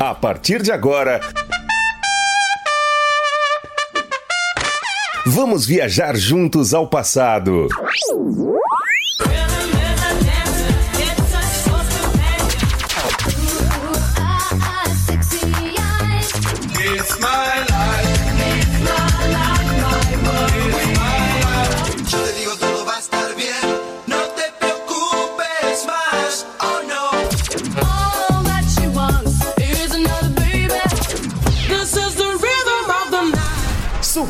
A partir de agora, vamos viajar juntos ao passado.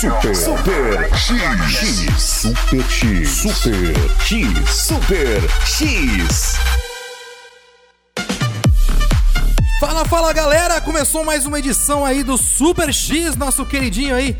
Super, Super X, X, Super X, Super X, Super X. Fala, fala galera! Começou mais uma edição aí do Super X, nosso queridinho aí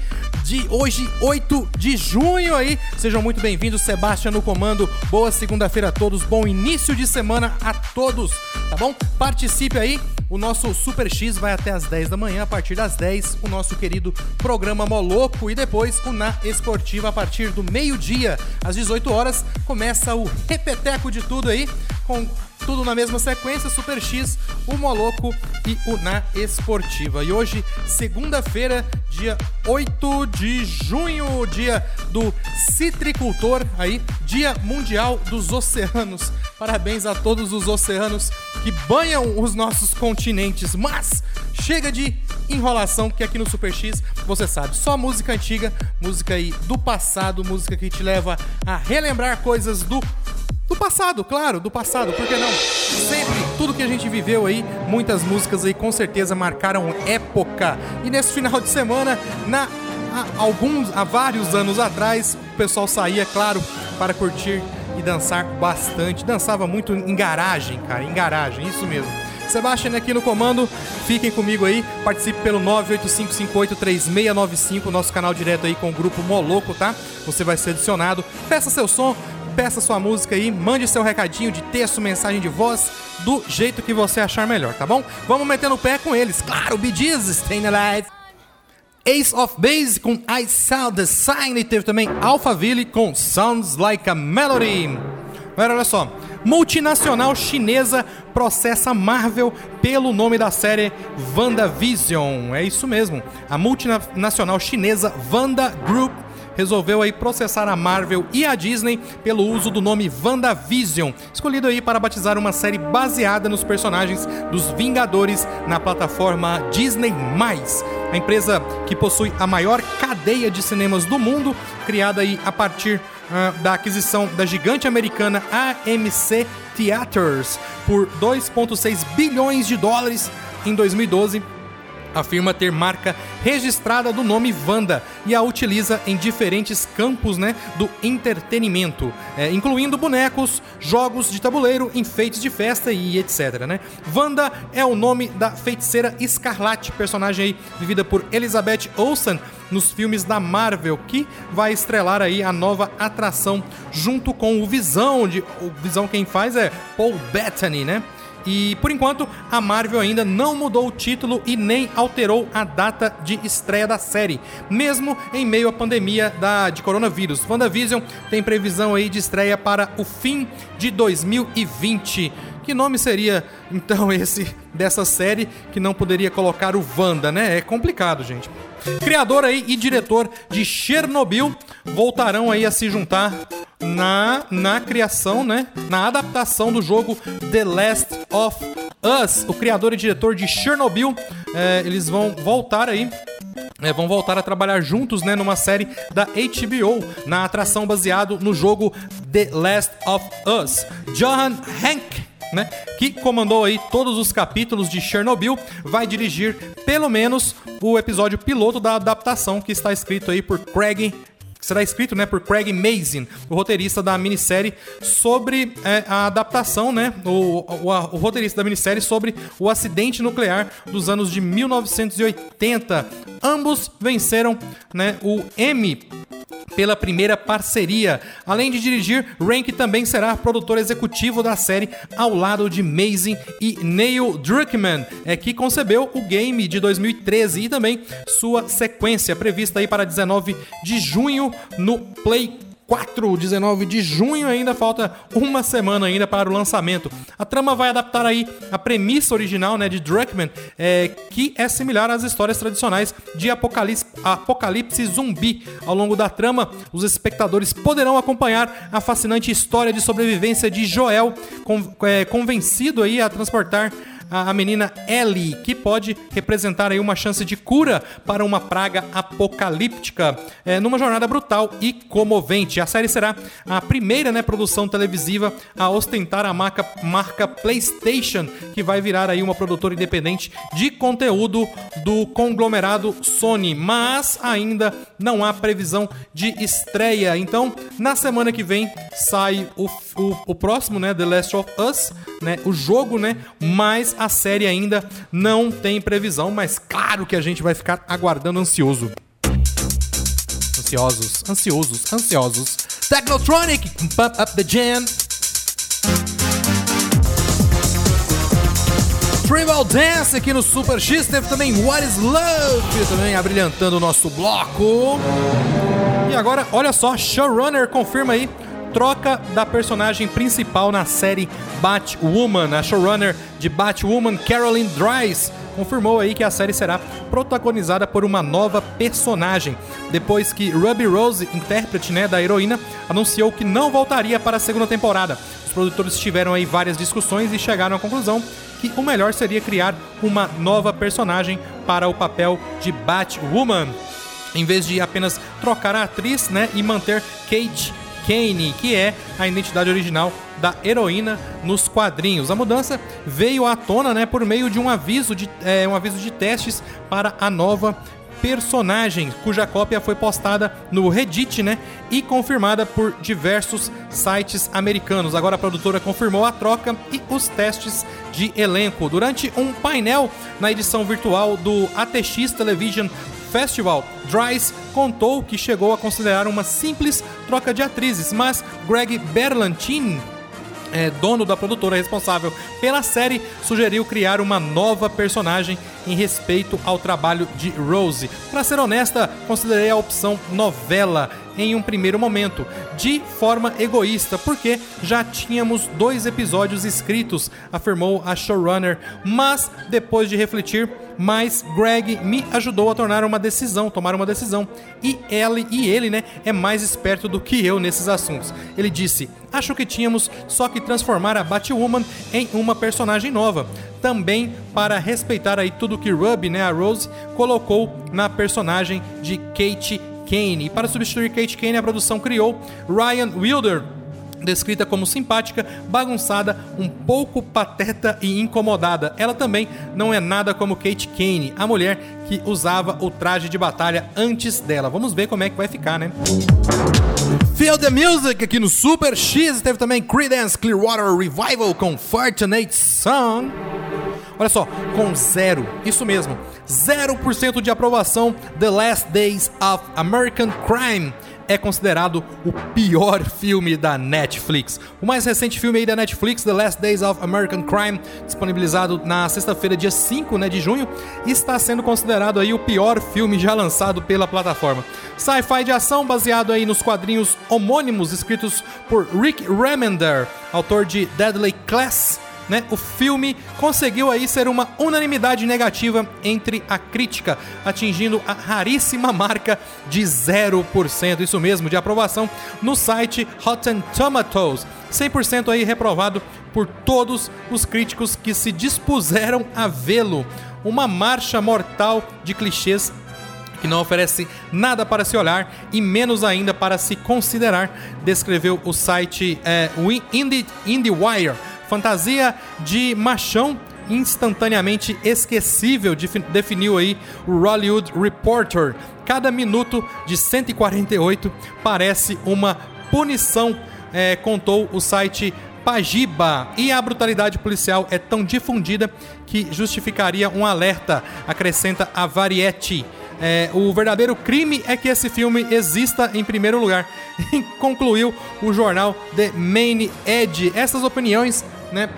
de hoje, 8 de junho aí. Sejam muito bem-vindos, Sebastião no comando. Boa segunda-feira a todos, bom início de semana a todos, tá bom? Participe aí. O nosso Super X vai até as 10 da manhã. A partir das 10, o nosso querido programa Moloco. E depois o Na Esportiva a partir do meio-dia, às 18 horas, começa o repeteco de tudo aí, com tudo na mesma sequência, Super X, o Moloco e o Na Esportiva. E hoje, segunda-feira, dia 8 de junho, dia do citricultor aí, dia mundial dos oceanos. Parabéns a todos os oceanos que banham os nossos continentes. Mas chega de enrolação, que aqui no Super X, você sabe, só música antiga, música aí do passado, música que te leva a relembrar coisas do do passado, claro, do passado, por que não? Sempre, tudo que a gente viveu aí, muitas músicas aí com certeza marcaram época. E nesse final de semana, na alguns, há vários anos atrás, o pessoal saía, claro, para curtir e dançar bastante. Dançava muito em garagem, cara, em garagem, isso mesmo. Sebastian aqui no comando, fiquem comigo aí, participe pelo 985583695, nosso canal direto aí com o grupo Moloco, tá? Você vai ser adicionado, peça seu som, peça sua música aí, mande seu recadinho de texto, mensagem de voz, do jeito que você achar melhor, tá bom? Vamos metendo o pé com eles, claro, Bee Gees, Staying Alive. Ace of Base com I Saw the Sign e teve também Alphaville com Sounds Like a Melody. Agora olha só, multinacional chinesa processa Marvel pelo nome da série WandaVision. É isso mesmo, a multinacional chinesa Wanda Group resolveu aí processar a Marvel e a Disney pelo uso do nome WandaVision, escolhido aí para batizar uma série baseada nos personagens dos Vingadores na plataforma Disney+. A empresa que possui a maior cadeia de cinemas do mundo, criada aí a partir ah, da aquisição da gigante americana AMC Theaters por 2,6 bilhões de dólares em 2012 afirma ter marca registrada do nome Wanda e a utiliza em diferentes campos né, do entretenimento, é, incluindo bonecos, jogos de tabuleiro, enfeites de festa e etc. Né? Wanda é o nome da feiticeira Escarlate, personagem aí vivida por Elizabeth Olsen nos filmes da Marvel, que vai estrelar aí a nova atração junto com o Visão, de, o Visão quem faz é Paul Bettany, né? E por enquanto, a Marvel ainda não mudou o título e nem alterou a data de estreia da série, mesmo em meio à pandemia da, de coronavírus. WandaVision tem previsão aí de estreia para o fim de 2020. Que nome seria então esse dessa série que não poderia colocar o Wanda, né? É complicado, gente. Criador aí e diretor de Chernobyl voltarão aí a se juntar na, na criação, né? Na adaptação do jogo The Last of Us. O criador e diretor de Chernobyl, é, eles vão voltar aí é, vão voltar a trabalhar juntos né, numa série da HBO, na atração baseado no jogo The Last of Us. Johan Hank, né, que comandou aí todos os capítulos de Chernobyl, vai dirigir pelo menos o episódio piloto da adaptação que está escrito aí por Craig que será escrito né, por Craig Mazin, o roteirista da minissérie sobre é, a adaptação, né, o, o, o, roteirista da minissérie sobre o acidente nuclear dos anos de 1980. Ambos venceram né, o Emmy pela primeira parceria. Além de dirigir, Rank também será produtor executivo da série ao lado de Mazin e Neil Druckmann, é que concebeu o game de 2013 e também sua sequência prevista aí para 19 de junho no Play 4, 19 de junho, ainda falta uma semana ainda para o lançamento. A trama vai adaptar aí a premissa original né, de Druckmann, é, que é similar às histórias tradicionais de apocalipse, apocalipse zumbi. Ao longo da trama, os espectadores poderão acompanhar a fascinante história de sobrevivência de Joel, é, convencido aí a transportar a, menina Ellie, que pode representar aí uma chance de cura para uma praga apocalíptica é, numa jornada brutal e comovente. A série será a primeira né, produção televisiva a ostentar a marca, marca PlayStation, que vai virar aí uma produtora independente de conteúdo do conglomerado Sony, mas ainda não há previsão de estreia. Então, na semana que vem sai o, o, o próximo, né, The Last of Us, né, o jogo, né, mas a série ainda não tem previsão, mas claro que a gente vai ficar aguardando ansioso. Ansiosos, ansiosos, ansiosos. Technotronic, pump up the jam. Tribal Dance aqui no Super X, teve também What is Love, também abrilhantando o nosso bloco. E agora, olha só, Showrunner confirma aí troca da personagem principal na série Batwoman. A showrunner de Batwoman, Carolyn Dries, confirmou aí que a série será protagonizada por uma nova personagem, depois que Ruby Rose, intérprete né, da heroína, anunciou que não voltaria para a segunda temporada. Os produtores tiveram aí várias discussões e chegaram à conclusão que o melhor seria criar uma nova personagem para o papel de Batwoman. Em vez de apenas trocar a atriz né, e manter Kate Kane, que é a identidade original da heroína nos quadrinhos. A mudança veio à tona né, por meio de um aviso de, é, um aviso de testes para a nova personagem, cuja cópia foi postada no Reddit, né, e confirmada por diversos sites americanos. Agora a produtora confirmou a troca e os testes de elenco durante um painel na edição virtual do ATX Television Festival, Dries contou que chegou a considerar uma simples troca de atrizes, mas Greg Berlantin é, dono da produtora responsável pela série, sugeriu criar uma nova personagem em respeito ao trabalho de Rose. Para ser honesta, considerei a opção novela em um primeiro momento, de forma egoísta, porque já tínhamos dois episódios escritos, afirmou a showrunner, mas depois de refletir, mas Greg me ajudou a tornar uma decisão, tomar uma decisão. E ele, e ele, né, é mais esperto do que eu nesses assuntos. Ele disse: "Acho que tínhamos só que transformar a Batwoman em uma personagem nova, também para respeitar aí tudo que Ruby, né, a Rose, colocou na personagem de Kate Kane. E para substituir Kate Kane, a produção criou Ryan Wilder, descrita como simpática, bagunçada, um pouco pateta e incomodada. Ela também não é nada como Kate Kane, a mulher que usava o traje de batalha antes dela. Vamos ver como é que vai ficar, né? Feel the Music aqui no Super X. Teve também Creedence Clearwater Revival com Fortunate Song. Olha só, com zero, isso mesmo, 0% de aprovação, The Last Days of American Crime é considerado o pior filme da Netflix. O mais recente filme aí da Netflix, The Last Days of American Crime, disponibilizado na sexta-feira, dia 5 né, de junho, está sendo considerado aí o pior filme já lançado pela plataforma. Sci-fi de ação baseado aí nos quadrinhos homônimos escritos por Rick Remender, autor de Deadly Class né, o filme conseguiu aí ser uma unanimidade negativa entre a crítica, atingindo a raríssima marca de 0%, isso mesmo, de aprovação no site Rotten Tomatoes. 100% aí reprovado por todos os críticos que se dispuseram a vê-lo. Uma marcha mortal de clichês que não oferece nada para se olhar e menos ainda para se considerar, descreveu o site é, IndieWire fantasia de machão instantaneamente esquecível, definiu aí o Hollywood Reporter. Cada minuto de 148 parece uma punição, é, contou o site Pajiba. E a brutalidade policial é tão difundida que justificaria um alerta, acrescenta a Variety. É, o verdadeiro crime é que esse filme exista em primeiro lugar, concluiu o jornal The Main Edge. Essas opiniões, né?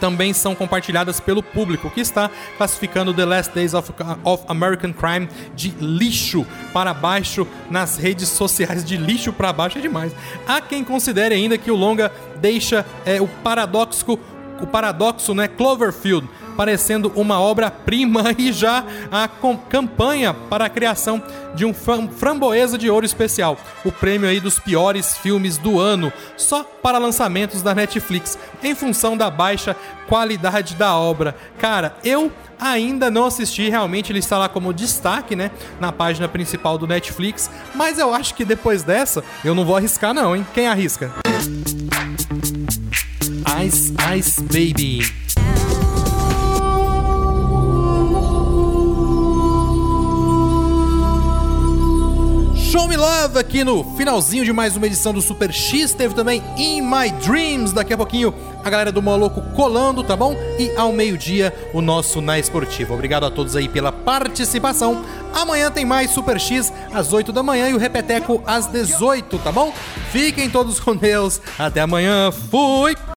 também são compartilhadas pelo público, que está classificando The Last Days of, of, American Crime de lixo para baixo nas redes sociais. De lixo para baixo é demais. Há quem considere ainda que o longa deixa é, o paradoxo, o paradoxo, né, Cloverfield parecendo uma obra-prima e já a campanha para a criação de um Framboesa de Ouro Especial, o prêmio aí dos piores filmes do ano, só para lançamentos da Netflix, em função da baixa qualidade da obra. Cara, eu ainda não assisti, realmente ele está lá como destaque, né, na página principal do Netflix, mas eu acho que depois dessa eu não vou arriscar não, hein? Quem arrisca? Ice Ice Baby. Show Me Love aqui no finalzinho de mais uma edição do Super X. Teve também In My Dreams. Daqui a pouquinho a galera do Moloco colando, tá bom? E ao meio-dia o nosso Na Esportiva. Obrigado a todos aí pela participação. Amanhã tem mais Super X às 8 da manhã e o Repeteco às 18, tá bom? Fiquem todos com Deus. Até amanhã. Fui!